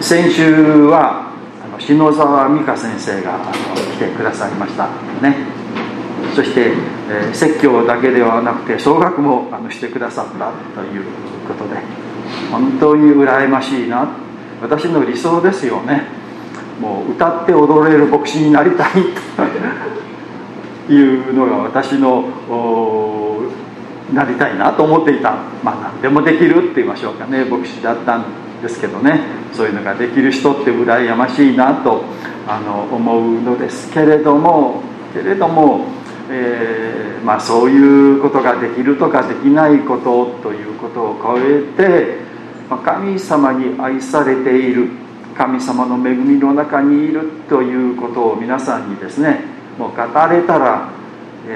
先週は篠沢美香先生が来てくださいました。ね。そして、えー、説教だけではなくて総額もあのしてくださったということで本当に羨ましいな。私の理想ですよね。もう歌って踊れる牧師になりたいと。いうのが私のなりたいなと思っていた。まあ何でもできるって言いましょうかね。牧師だったんでですけどねそういうのができる人って羨ましいなとあの思うのですけれどもけれども、えー、まあ、そういうことができるとかできないことということを超えて、ま、神様に愛されている神様の恵みの中にいるということを皆さんにですねもう語れたら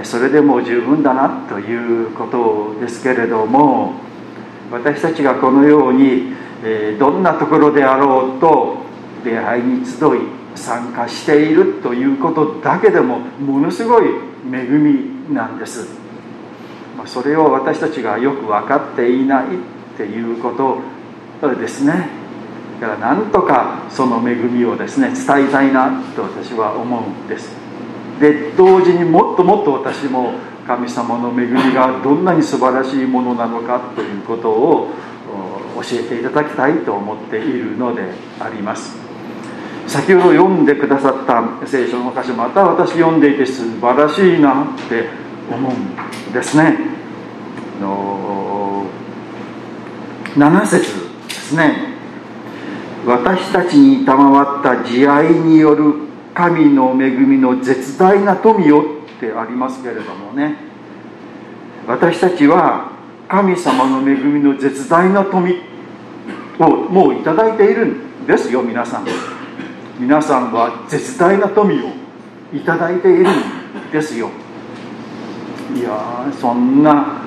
それでも十分だなということですけれども私たちがこのようにえどんなところであろうと礼拝に集い参加しているということだけでもものすごい恵みなんです。それを私たちがよく分かっていないっていうことですね。だからなんとかその恵みをですね伝えたいなと私は思うんです。で同時にもっともっと私も神様の恵みがどんなに素晴らしいものなのかということを教えていただきたいと思っているのであります。先ほど読んでくださった聖書の箇所また私読んでいて素晴らしいなって思うんですね。の7節ですね。私たちに賜った慈愛による神の恵みの絶大な富よってありますけれどもね。私たちは神様の恵みの絶大な富をもういただいているんですよ皆さん。皆さんは絶大な富をいただいているんですよ。いやそんな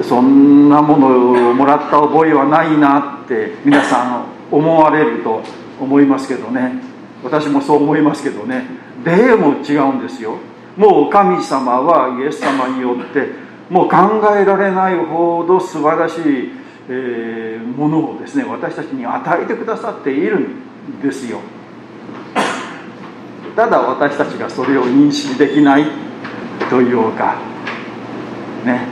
そんなものをもらった覚えはないなって皆さん思われると思いますけどね。私もそう思いますけどね。でも違うんですよ。もう神様はイエス様によってもう考えられないほど素晴らしい、えー、ものをですね私たちに与えてくださっているんですよ。ただ私たちがそれを認識できないというかね。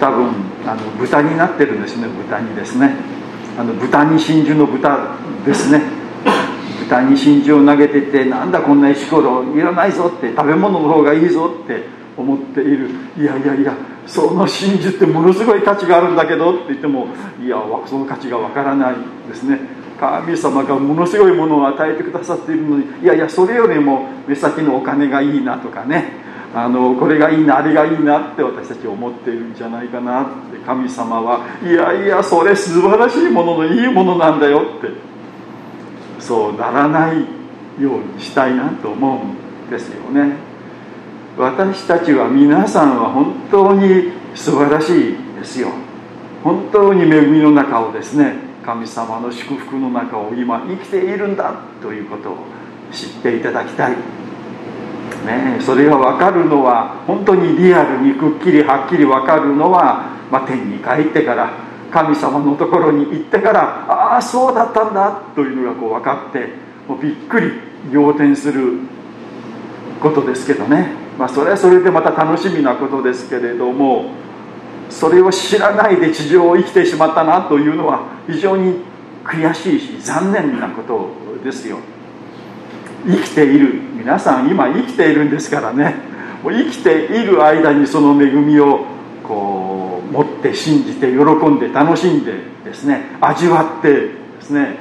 多分あの豚になってるんですね豚にですね。あの豚に真珠の豚ですね。豚に真珠を投げててなんだこんな石ころいらないぞって食べ物の方がいいぞって思っている。いやいやいやその真珠ってものすごい価値があるんだけどって言ってもいやその価値がわからないですね。神様がものすごいものを与えてくださっているのにいやいやそれよりも目先のお金がいいなとかね。あのこれがいいなあれがいいなって私たち思っているんじゃないかなって。神様はいやいやそれ素晴らしいもののいいものなんだよって。そうならないようにしたいなと思うんですよね。私たちは皆さんは本当に素晴らしいですよ。本当に恵みの中をですね神様の祝福の中を今生きているんだということを知っていただきたい、ね、それが分かるのは本当にリアルにくっきりはっきり分かるのは、まあ、天に帰ってから神様のところに行ってからああそうだったんだというのがこう分かってもうびっくり仰天することですけどね。まあ、それはそれでまた楽しみなことですけれどもそれを知らないで地上を生きてしまったなというのは非常に悔しいし残念なことですよ。生きている。皆さん今生きているんですからね。もう生きている間にその恵みをこう持って信じて喜んで楽しんでですね味わってですね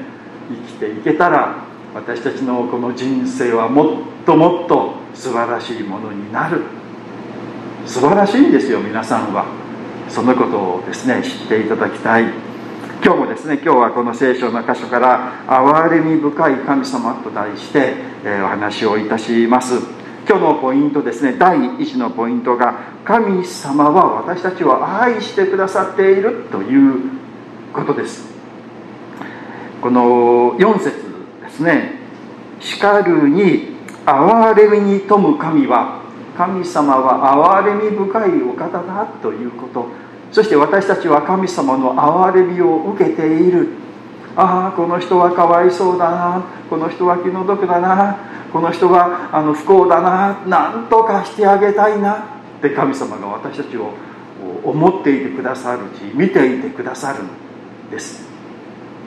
生きていけたら私たちのこの人生はもっともっと素晴らしいものになる。素晴らしいんですよ皆さんは。そのことをですね知っていただきたい。今日もですね今日はこの聖書の箇所から「憐れみ深い神様」と題して、えお話をいたします。今日のポイントですね第1のポイントが「神様は私たちを愛してくださっている」ということです。この4節ですね「しかるに憐れみに富む神は神様は憐れみ深いお方だということ。そして私たちは神様の憐れみを受けている。ああこの人はかわいそうだなこの人は気の毒だなこの人はあの不幸だななんとかしてあげたいな。って神様が私たちを思っていてくださるし見ていてくださるんです。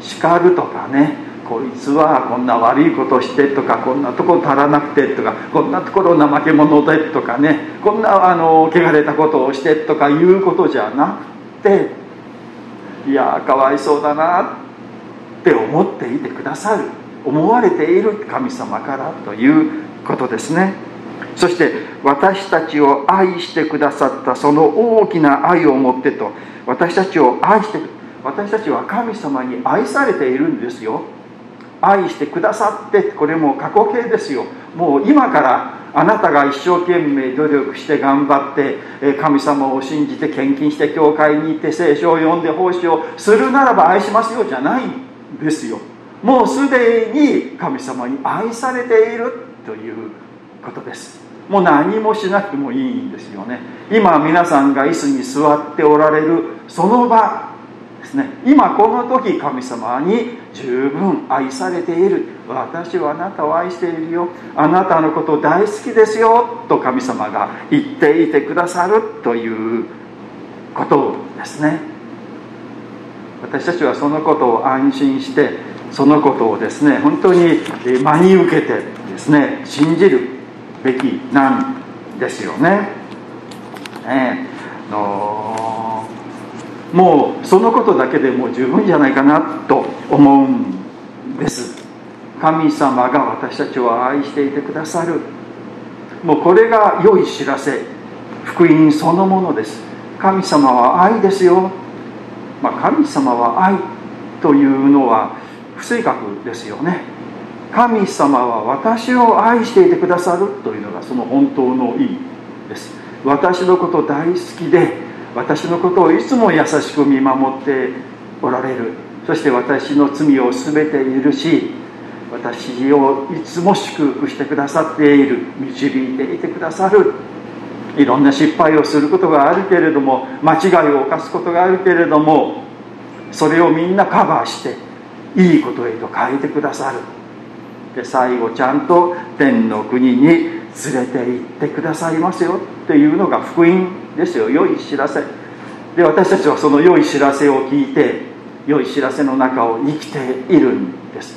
叱るとかねこいつはこんな悪いことしてとかこんなとこ足らなくてとかこんなところ怠け者でとかねこんなあの汚れたことをしてとかいうことじゃなくていやかわいそうだなって思っていてくださる思われている神様からということですね。そして私たちを愛してくださったその大きな愛を持ってと私たちを愛して私たちは神様に愛されているんですよ。愛してくださってこれも過去形ですよ。もう今からあなたが一生懸命努力して頑張って神様を信じて献金して教会に行って聖書を読んで奉仕をするならば愛しますよじゃないんですよ。もうすでに神様に愛されているということです。もう何もしなくてもいいんですよね。今皆さんが椅子に座っておられるその場ですね。今この時神様に十分愛されている。私はあなたを愛しているよ。あなたのこと大好きですよ。と神様が言っていてくださる。ということですね。私たちはそのことを安心してそのことをですね本当に真に受けてですね信じるべきなんですよね。ね。のもうそのことだけでもう十分じゃないかなと思うんです。神様が私たちを愛していてくださる。もうこれが良い知らせ。福音そのものです。神様は愛ですよ、まあ、神様は愛というのは不正確ですよね。神様は私を愛していてくださるというのがその本当の意味です。私のこと大好きで私のことをいつも優しく見守っておられる。そして私の罪を全て許し私をいつも祝福してくださっている。導いていてくださる。いろんな失敗をすることがあるけれども間違いを犯すことがあるけれどもそれをみんなカバーしていいことへと変えてくださる。で最後ちゃんと天の国に連れて行ってくださいますよ。っていうのが福音ですよ。良い知らせ。で私たちはその良い知らせを聞いて良い知らせの中を生きているんです。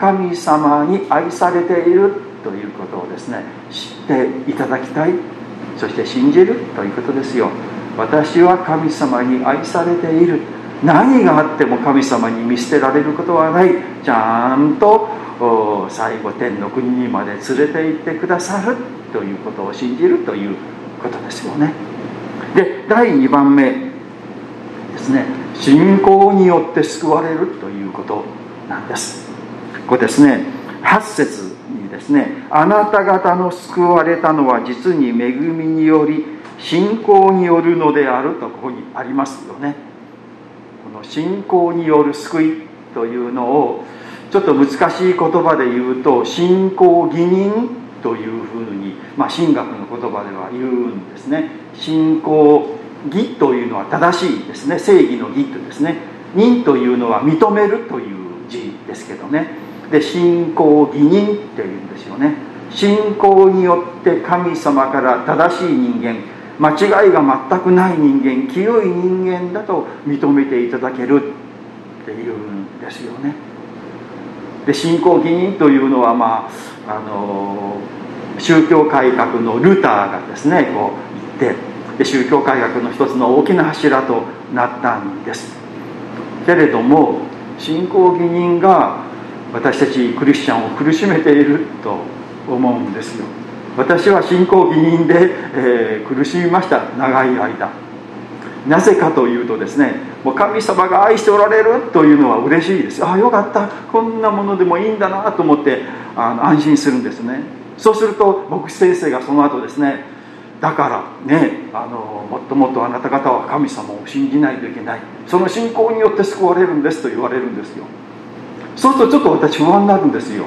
神様に愛されているということをですね知っていただきたい。そして信じるということですよ。私は神様に愛されている。何があっても神様に見捨てられることはない。ちゃんと最後天の国にまで連れて行ってくださるということを信じるということですよね。で第2番目ですね。信仰によって救われるということなんです。ここですね。8節にですね。あなた方の救われたのは実に恵みにより信仰によるのであるとここにありますよね。この信仰による救いというのをちょっと難しい言葉で言うと信仰義人というふうに、まあ、神学の言葉では言うんですね。信仰義というのは正しいですね。正義の義とですね。人というのは認めるという字ですけどね。で信仰義人っていうんですよね。信仰によって神様から正しい人間間違いが全くない人間清い人間だと認めていただけるっていうんですよね。で信仰義人というのはまああの宗教改革のルターがですねこう言ってで宗教改革の一つの大きな柱となったんです。けれども信仰義人が私たちクリスチャンを苦しめていると思うんですよ。私は信仰義人で、えー、苦しみました。長い間。なぜかというとですねもう神様が愛しておられるというのは嬉しいです。ああよかった。こんなものでもいいんだなと思ってあの安心するんですね。そうすると牧師先生がその後ですねだからねあのもっともっとあなた方は神様を信じないといけない。その信仰によって救われるんですと言われるんですよ。そうするとちょっと私不安になるんですよ。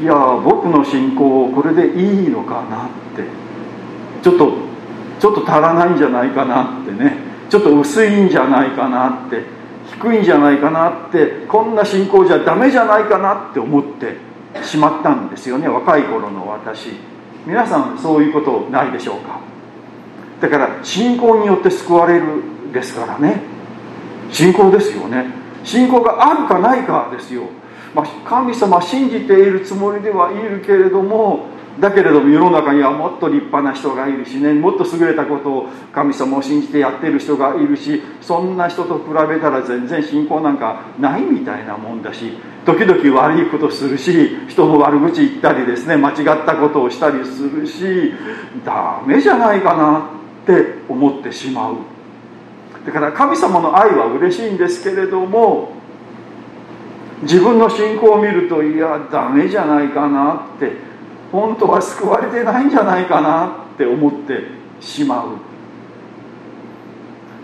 いや僕の信仰これでいいのかなって。ちょっとちょっと足らないんじゃないかなってね。ちょっと薄いんじゃないかなって低いんじゃないかなってこんな信仰じゃダメじゃないかなって思ってしまったんですよね若い頃の私。皆さんそういうことないでしょうか？だから信仰によって救われるですからね。信仰ですよね。信仰があるかないかですよ、まあ、神様信じているつもりではいるけれどもだけれども世の中にはもっと立派な人がいるしねもっと優れたことを神様を信じてやってる人がいるしそんな人と比べたら全然信仰なんかないみたいなもんだし時々悪いことするし人の悪口言ったりですね間違ったことをしたりするしダメじゃないかなって思ってしまう。だから神様の愛は嬉しいんですけれども自分の信仰を見るといやダメじゃないかなって本当は救われてないんじゃないかなって思ってしまう。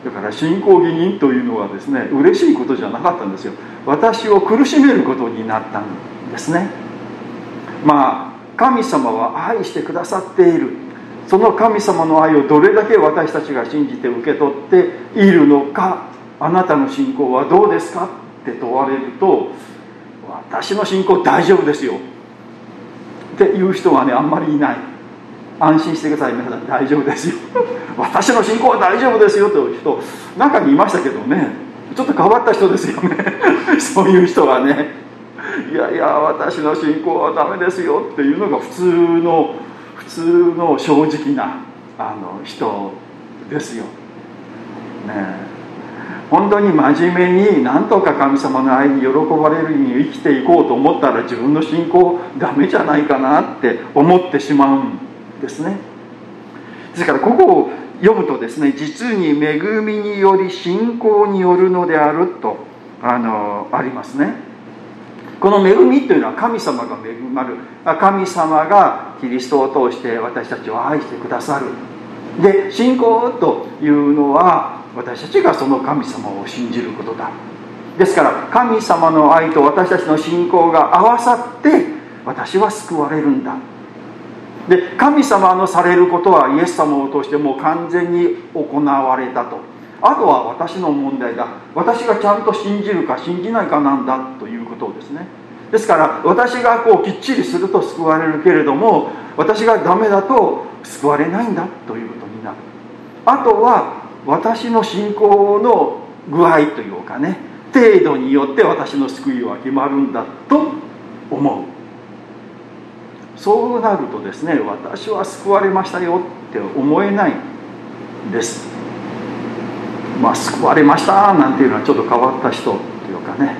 だから信仰義人というのはですね嬉しいことじゃなかったんですよ。私を苦しめることになったんですね。まあ神様は愛してくださっている。その神様の愛をどれだけ私たちが信じて受け取っているのかあなたの信仰はどうですかって問われると私の信仰大丈夫ですよ。っていう人はねあんまりいない。安心してください。皆さん大丈夫ですよ。私の信仰は大丈夫ですよという人中にいましたけどね。ちょっと変わった人ですよね。そういう人はね。いやいや私の信仰はダメですよっていうのが普通の普通の正直なあの人ですよ。ね。本当に真面目に何とか神様の愛に喜ばれるように生きていこうと思ったら自分の信仰ダメじゃないかなって思ってしまうんですね。ですからここを読むとですね実に恵みにより信仰によるのであるとあのありますね。この恵みというのは神様が恵まる神様がキリストを通して私たちを愛してくださるで信仰というのは私たちがその神様を信じることだ。ですから神様の愛と私たちの信仰が合わさって私は救われるんだ。で神様のされることはイエス様を通してもう完全に行われたと。あとは私の問題だ。私がちゃんと信じるか信じないかなんだということですね。ですから私がこうきっちりすると救われるけれども私がダメだと救われないんだということになる。あとは私の信仰の具合というかね程度によって私の救いは決まるんだと思う。そうなるとですね私は救われましたよって思えないんです。まあ、救われましたなんていうのはちょっと変わった人っていうかね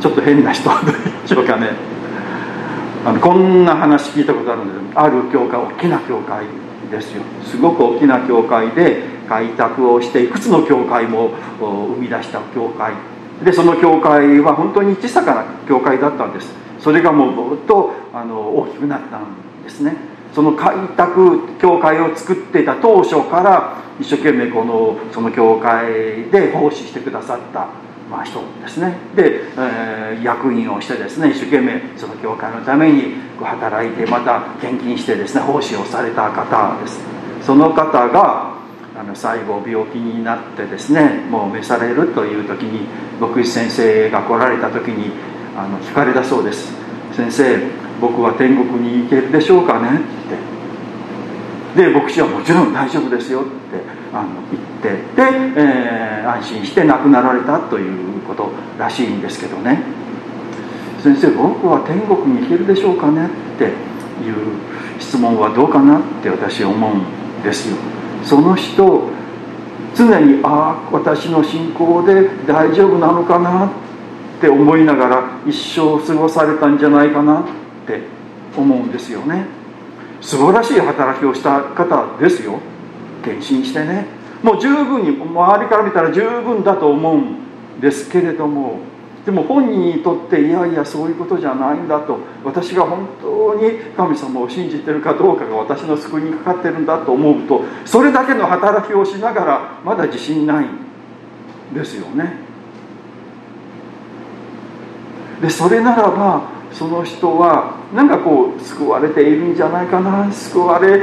ちょっと変な人でしょうかね。あのこんな話聞いたことあるんです。ある教会大きな教会ですよ。すごく大きな教会で開拓をしていくつの教会も生み出した教会。でその教会は本当に小さな教会だったんです。それがもうずっとあの大きくなったんですね。その開拓教会を作っていた当初から一生懸命このその教会で奉仕してくださった、まあ、人ですね。で、えー、役員をしてですね一生懸命その教会のために働いてまた献金してですね奉仕をされた方です。その方があの最後病気になってですねもう召されるという時に牧師先生が来られた時にあの聞かれたそうです。先生僕は天国に行けるでしょうかね？って。で牧師はもちろん大丈夫ですよってあの言ってで、えー、安心して亡くなられたということらしいんですけどね。先生僕は天国に行けるでしょうかね？っていう質問はどうかな？って私思うんですよ。その人常にああ私の信仰で大丈夫なのかなって思いながら一生過ごされたんじゃないかなって思うんですよね。素晴らしい働きをした方ですよ。献身してね。もう十分に周りから見たら十分だと思うんですけれどもでも本人にとっていやいやそういうことじゃないんだと私が本当に神様を信じてるかどうかが私の救いにかかってるんだと思うとそれだけの働きをしながらまだ自信ないんですよね。でそれならばその人はなんかこう救われているんじゃないかな救われ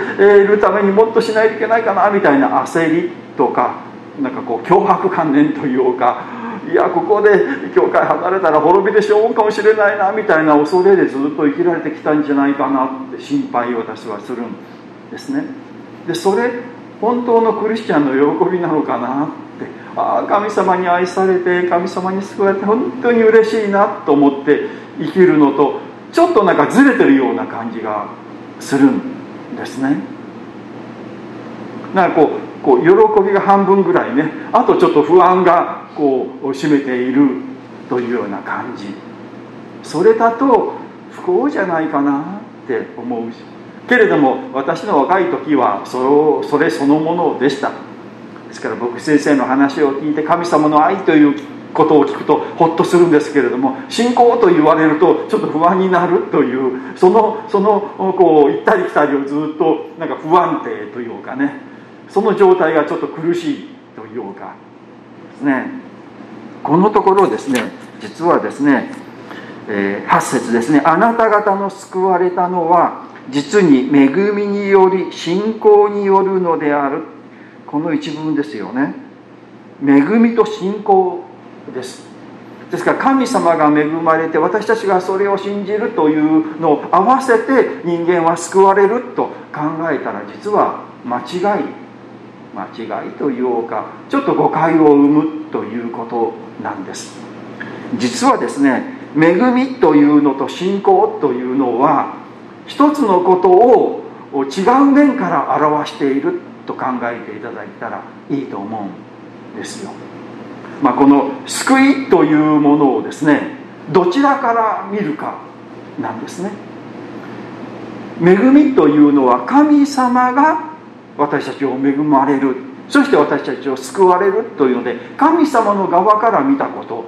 るためにもっとしないといけないかなみたいな焦りとかなんかこう脅迫観念というかいやここで教会離れたら滅びてしまうかもしれないなみたいな恐れでずっと生きられてきたんじゃないかなって心配を私はするんですね。でそれ本当のクリスチャンの喜びなのかなって。ああ神様に愛されて神様に救われて本当に嬉しいなと思って生きるのとちょっとなんかずれてるような感じがするんですね。なんかこうこう喜びが半分ぐらいねあとちょっと不安がこう占めているというような感じ。それだと不幸じゃないかなって思うし。けれども私の若い時はそれそれそのものでした。ですから僕先生の話を聞いて神様の愛ということを聞くとホッとするんですけれども信仰と言われるとちょっと不安になるというそのそのこう行ったり来たりをずっとなんか不安定というかね。その状態がちょっと苦しいというかですね。このところですね実はですね、えー、8節ですね。あなた方の救われたのは実に恵みにより信仰によるのである。この一文ですよね。恵みと信仰です。ですから神様が恵まれて私たちがそれを信じるというのを合わせて人間は救われると考えたら実は間違い間違いというかちょっと誤解を生むということなんです。実はですね恵みというのと信仰というのは一つのことを違う面から表していると考えていただいたらいいと思うんですよ、まあ、この救いというものをですねどちらから見るかなんですね。恵みというのは神様が私たちを恵まれる。そして私たちを救われるというので神様の側から見たこと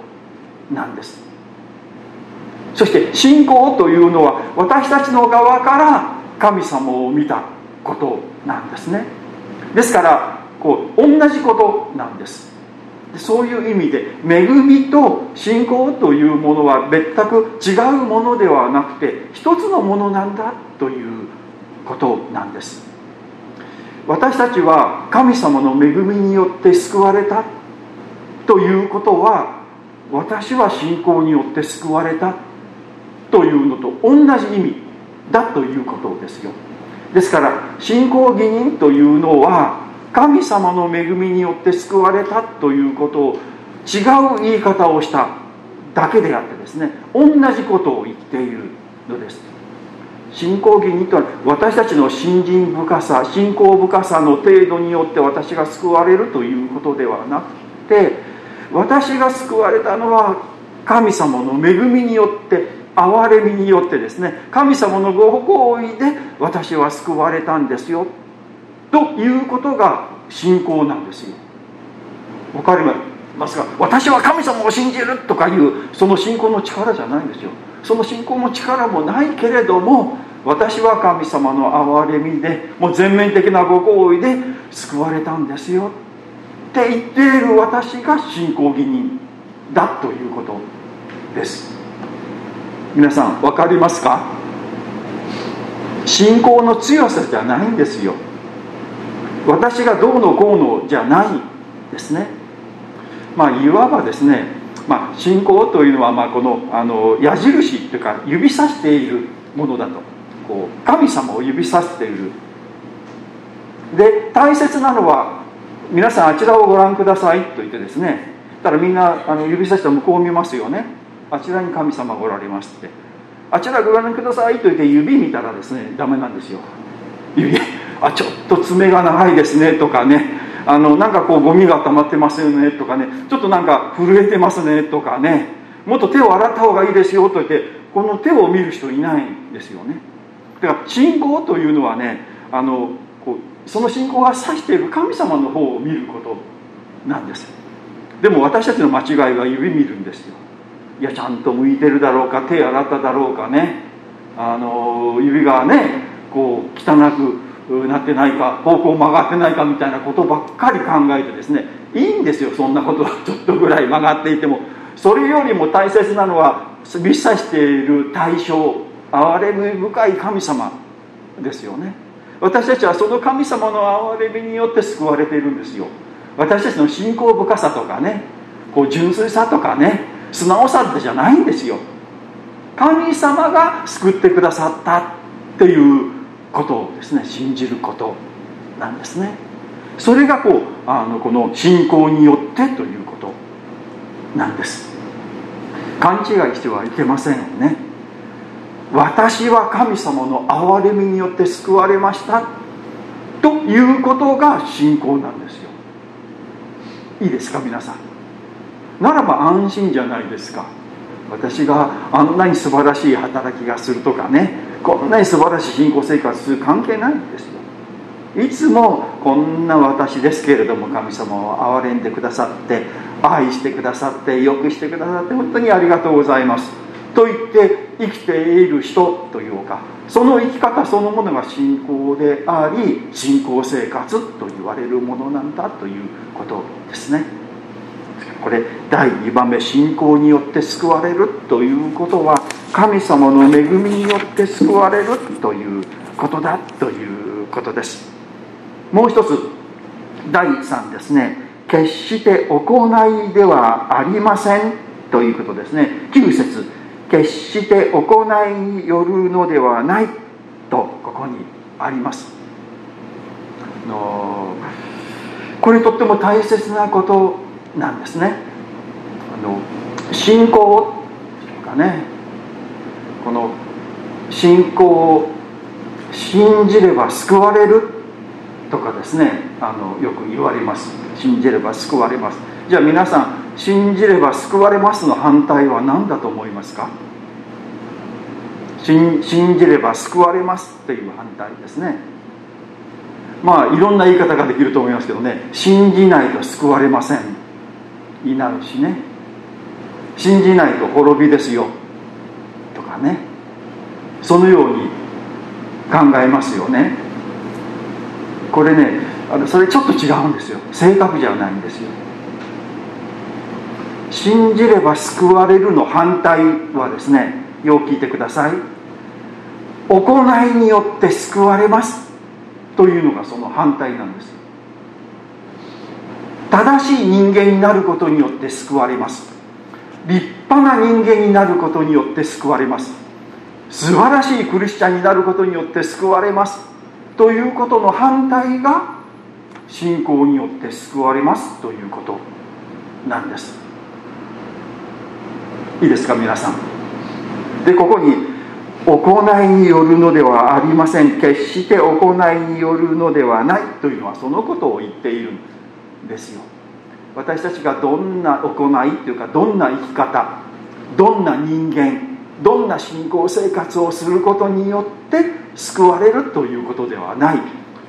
なんです。そして信仰というのは私たちの側から神様を見たことなんですね。ですからこう同じことなんです。そういう意味で恵みと信仰というものは別く違うものではなくて一つのものなんだということなんです。私たちは神様の恵みによって救われたということは私は信仰によって救われたというのと同じ意味だということですよ。ですから信仰義人というのは神様の恵みによって救われたということを違う言い方をしただけであってですね同じことを言っているのです。信仰義人とは私たちの信心深さ信仰深さの程度によって私が救われるということではなくて私が救われたのは神様の恵みによって憐れみによってですね神様のご好意で私は救われたんですよということが信仰なんですよ。わかります？か私は神様を信じるとかいうその信仰の力じゃないんですよ。その信仰の力もないけれども私は神様の憐れみでもう全面的なご好意で救われたんですよ。って言っている私が信仰義人だということです。皆さん分かりますか？信仰の強さじゃないんですよ。私がどうのこうのじゃないですね。まあいわばですね、まあ、信仰というのはまあこのあの矢印というか指さしているものだと。こう神様を指さしている。で大切なのは皆さんあちらをご覧くださいと言ってですね。たらみんなあの指さして向こうを見ますよね。あちらに神様がおられますって。あちらご覧くださいと言って指見たらですねダメなんですよ。指あちょっと爪が長いですねとかね。あのなんかこうゴミが溜まってますよねとかね。ちょっとなんか震えてますねとかね。もっと手を洗った方がいいですよと言ってこの手を見る人いないんですよね。だから信仰というのはねあのこうその信仰が指している神様の方を見ることなんです。でも私たちの間違いは指見るんですよ。いやちゃんと向いてるだろうか手洗っただろうかね。あの指がねこう汚くなってないか方向曲がってないかみたいなことばっかり考えてですねいいんですよそんなことはちょっとぐらい曲がっていてもそれよりも大切なのは指さしている対象憐れみ深い神様ですよね。私たちはその神様の憐れみによって救われているんですよ。私たちの信仰深さとかねこう純粋さとかね素直さってじゃないんですよ。神様が救ってくださったっていうことをですね。信じることなんですね。それがこうあのこの信仰によってということなんです。勘違いしてはいけませんよね。私は神様の憐れみによって救われましたということが信仰なんですよ。いいですか皆さん。ならば安心じゃないですか。私があんなに素晴らしい働きがするとかね。こんなに素晴らしい信仰生活する関係ないんです。よいつもこんな私ですけれども神様を憐れんでくださって愛してくださってよくしてくださって本当にありがとうございますと言って生きている人というかその生き方そのものが信仰であり信仰生活と言われるものなんだということですね。これ第2番目信仰によって救われるということは神様の恵みによって救われるということだということです。もう一つ第3ですね。決して行いではありませんということですね。9節決して行いによるのではないとここにあります。のこれとっても大切なことなんですね。あの信仰とかねこの信仰を信じれば救われるとかですねあのよく言われます。信じれば救われます。じゃあ皆さん信じれば救われますの反対は何だと思いますか？信じれば救われますという反対ですね。まあいろんな言い方ができると思いますけどね。信じないと救われません。になるしね。信じないと滅びですよ。ね。そのように考えますよね。これねあのそれちょっと違うんですよ。正確じゃないんですよ。信じれば救われるの反対はですねよう聞いてください。行いによって救われますというのがその反対なんです。正しい人間になることによって救われます。立派な人間になることによって救われます。素晴らしいクリスチャンになることによって救われます。ということの反対が信仰によって救われますということなんです。いいですか皆さん。でここに行いによるのではありません。決して行いによるのではないというのはそのことを言っているんですよ。私たちがどんな行いというかどんな生き方どんな人間どんな信仰生活をすることによって救われるということではない。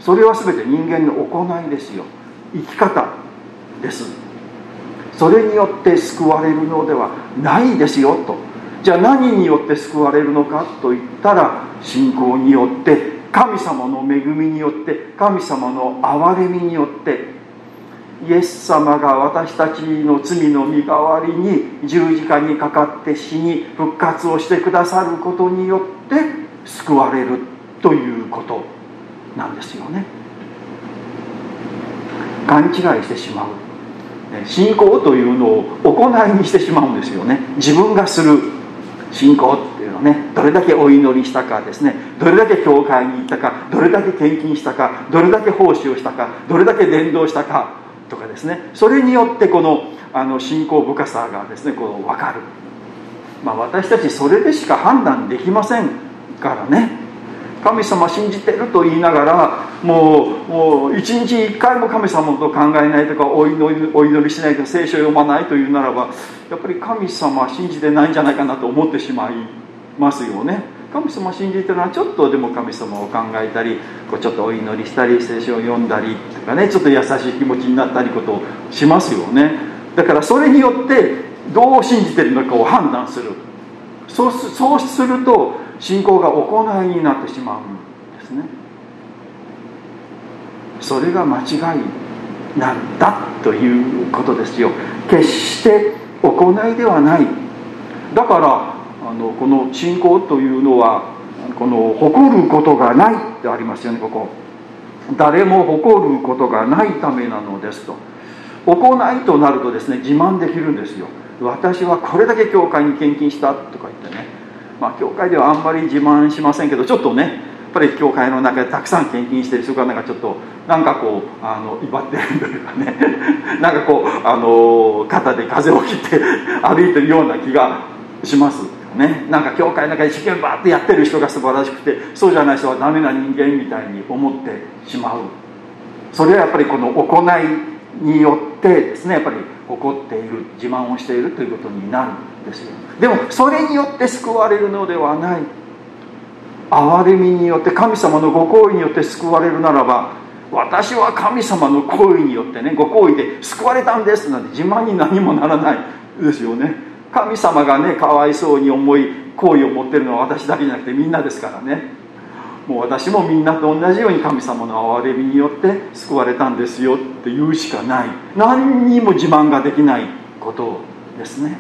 それは全て人間の行いですよ。生き方です。それによって救われるのではないですよと。じゃあ何によって救われるのかといったら信仰によって神様の恵みによって神様の憐れみによってイエス様が私たちの罪の身代わりに十字架にかかって死に復活をしてくださることによって救われるということなんですよね。勘違いしてしまう。信仰というのを行いにしてしまうんですよね。自分がする。信仰っていうのねどれだけお祈りしたかですね。どれだけ教会に行ったかどれだけ献金したかどれだけ奉仕をしたかどれだけ伝道したか。とかですね。それによってこのあの信仰深さがですねこう分かる、まあ、私たちそれでしか判断できませんからね。神様信じてると言いながらもうもう一日一回も神様と考えないとかお祈りお祈りしないとか聖書を読まないというならばやっぱり神様信じてないんじゃないかなと思ってしまいますよね。神様を信じてるのはちょっとでも神様を考えたりこうちょっとお祈りしたり聖書を読んだりとかねちょっと優しい気持ちになったりことをしますよね。だからそれによってどう信じてるのかを判断する。そうそうすると信仰が行いになってしまうんですね。それが間違いなんだということですよ。決して行いではない。だからあのこの信仰というのはこの誇ることがないってありますよねここ。誰も誇ることがないためなのですと。行いとなるとですね自慢できるんですよ。私はこれだけ教会に献金したとか言ってね。まあ教会ではあんまり自慢しませんけどちょっとねやっぱり教会の中でたくさん献金してる人がなんかちょっとなんかこうあの威張ってるというかね。なんかこうあの肩で風を切って歩いてるような気がします。ねなんか教会の中で一生懸命バーってやってる人が素晴らしくてそうじゃない人はダメな人間みたいに思ってしまう。それはやっぱりこの行いによってですねやっぱり誇っている自慢をしているということになるんですよ。でもそれによって救われるのではない。憐れみによって神様のご好意によって救われるならば私は神様の行為によってねご好意で救われたんですなんて自慢に何もならないですよね。神様がねかわいそうに思い好意を持ってるのは私だけじゃなくてみんなですからね。もう私もみんなと同じように神様の憐れみによって救われたんですよって言うしかない。何にも自慢ができないことですね。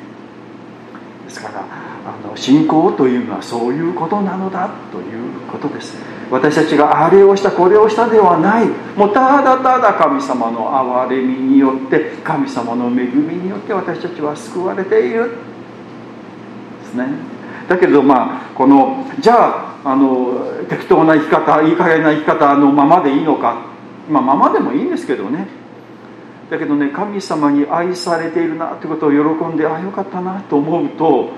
ですからあの信仰というのはそういうことなのだということです。私たちがあれをしたこれをしたではない。もうただただ神様の憐れみによって神様の恵みによって私たちは救われている。ですね。だけどまあこのじゃああの適当な生き方いい加減な生き方のままでいいのか。まあままでもいいんですけどね。だけどね神様に愛されているなってことを喜んでああよかったなと思うと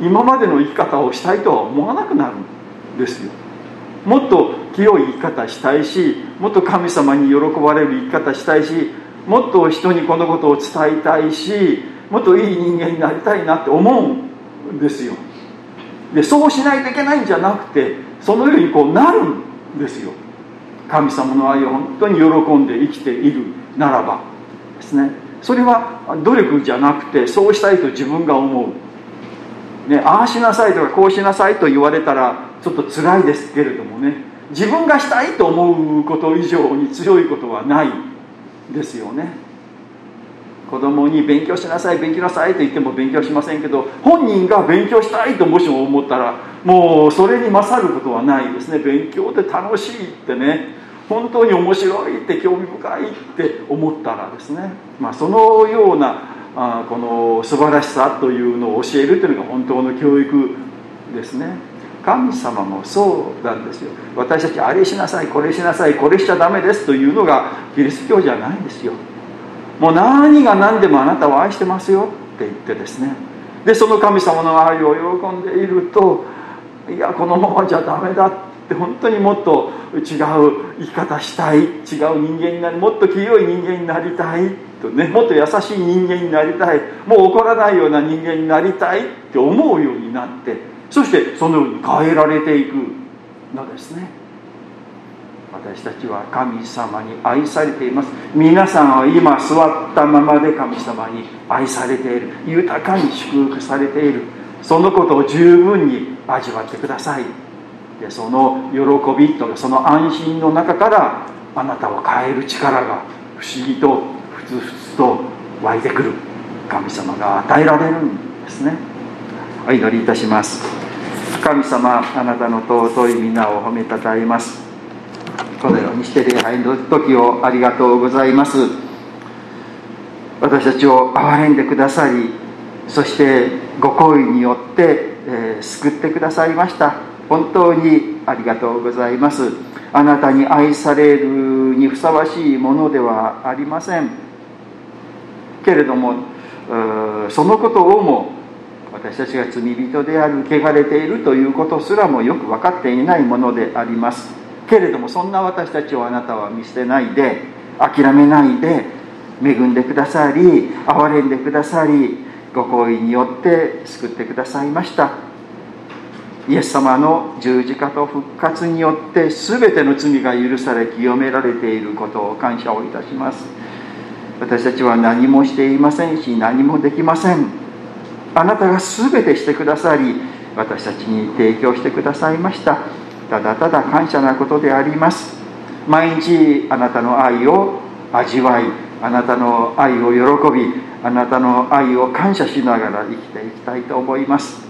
今までの生き方をしたいとは思わなくなるんですよ。もっと清い生き方したいしもっと神様に喜ばれる生き方したいしもっと人にこのことを伝えたいしもっといい人間になりたいなって思うんですよ。でそうしないといけないんじゃなくてそのようにこうなるんですよ。神様の愛を本当に喜んで生きているならばですね。それは努力じゃなくてそうしたいと自分が思う、ね、ああしなさいとかこうしなさいと言われたらちょっと辛いですけれどもね。自分がしたいと思うこと以上に強いことはないですよね。子供に勉強しなさい勉強なさいと言っても勉強しませんけど本人が勉強したいともしも思ったらもうそれに勝ることはないですね。勉強って楽しいってね。本当に面白いって興味深いって思ったらですね、まあ、そのようなあこの素晴らしさというのを教えるというのが本当の教育ですね。神様もそうなんですよ。私たちあれしなさいこれしなさいこれしちゃダメですというのがキリスト教じゃないんですよ。もう何が何でもあなたを愛してますよって言ってですね。でその神様の愛を喜んでいるといやこのままじゃダメだって本当にもっと違う生き方したい違う人間になりもっと清い人間になりたいとねもっと優しい人間になりたいもう怒らないような人間になりたいって思うようになってそしてそのように変えられていくのですね。私たちは神様に愛されています。皆さんは今座ったままで神様に愛されている。豊かに祝福されている。そのことを十分に味わってください。でその喜びとその安心の中からあなたを変える力が不思議とふつふつと湧いてくる。神様が与えられるんですね。お祈りいたします。神様あなたの尊い皆を褒めたたえます。このようにして礼拝の時をありがとうございます。私たちを憐れんでくださりそしてご好意によって、えー、救ってくださいました。本当にありがとうございます。あなたに愛されるにふさわしいものではありません。けれどもそのことをも私たちが罪人である汚れているということすらもよく分かっていないものであります。けれどもそんな私たちをあなたは見捨てないで諦めないで恵んでくださり憐れんでくださりご好意によって救ってくださいました。イエス様の十字架と復活によって全ての罪が許され清められていることを感謝をいたします。私たちは何もしていませんし何もできません。あなたが全てしてくださり私たちに提供してくださいました。ただただ感謝なことであります。毎日あなたの愛を味わいあなたの愛を喜びあなたの愛を感謝しながら生きていきたいと思います。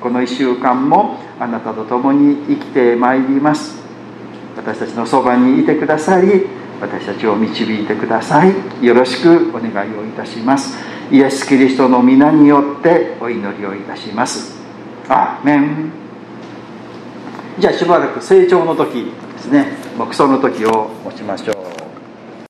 この1週間もあなたと共に生きてまいります。私たちのそばにいてくださり私たちを導いてください。よろしくお願いをいたします。イエス・キリストの皆によってお祈りをいたします。アーメン。じゃあしばらく成長の時ですね。黙想の時を持ちましょう。